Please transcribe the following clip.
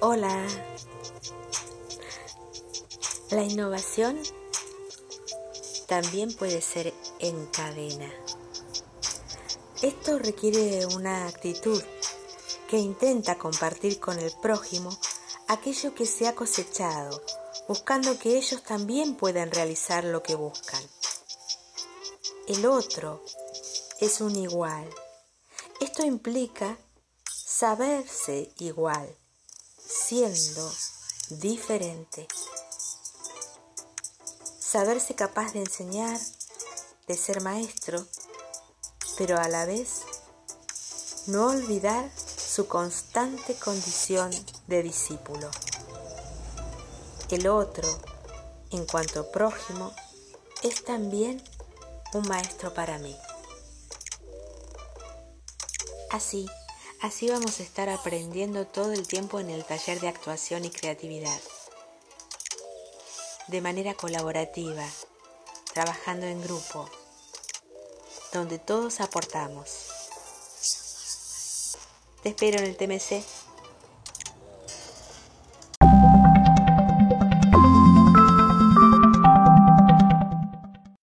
Hola. La innovación también puede ser en cadena. Esto requiere una actitud que intenta compartir con el prójimo aquello que se ha cosechado, buscando que ellos también puedan realizar lo que buscan. El otro es un igual. Esto implica saberse igual, siendo diferente. Saberse capaz de enseñar, de ser maestro, pero a la vez no olvidar su constante condición de discípulo. El otro, en cuanto prójimo, es también un maestro para mí. Así, así vamos a estar aprendiendo todo el tiempo en el taller de actuación y creatividad, de manera colaborativa, trabajando en grupo, donde todos aportamos. Te espero en el TMC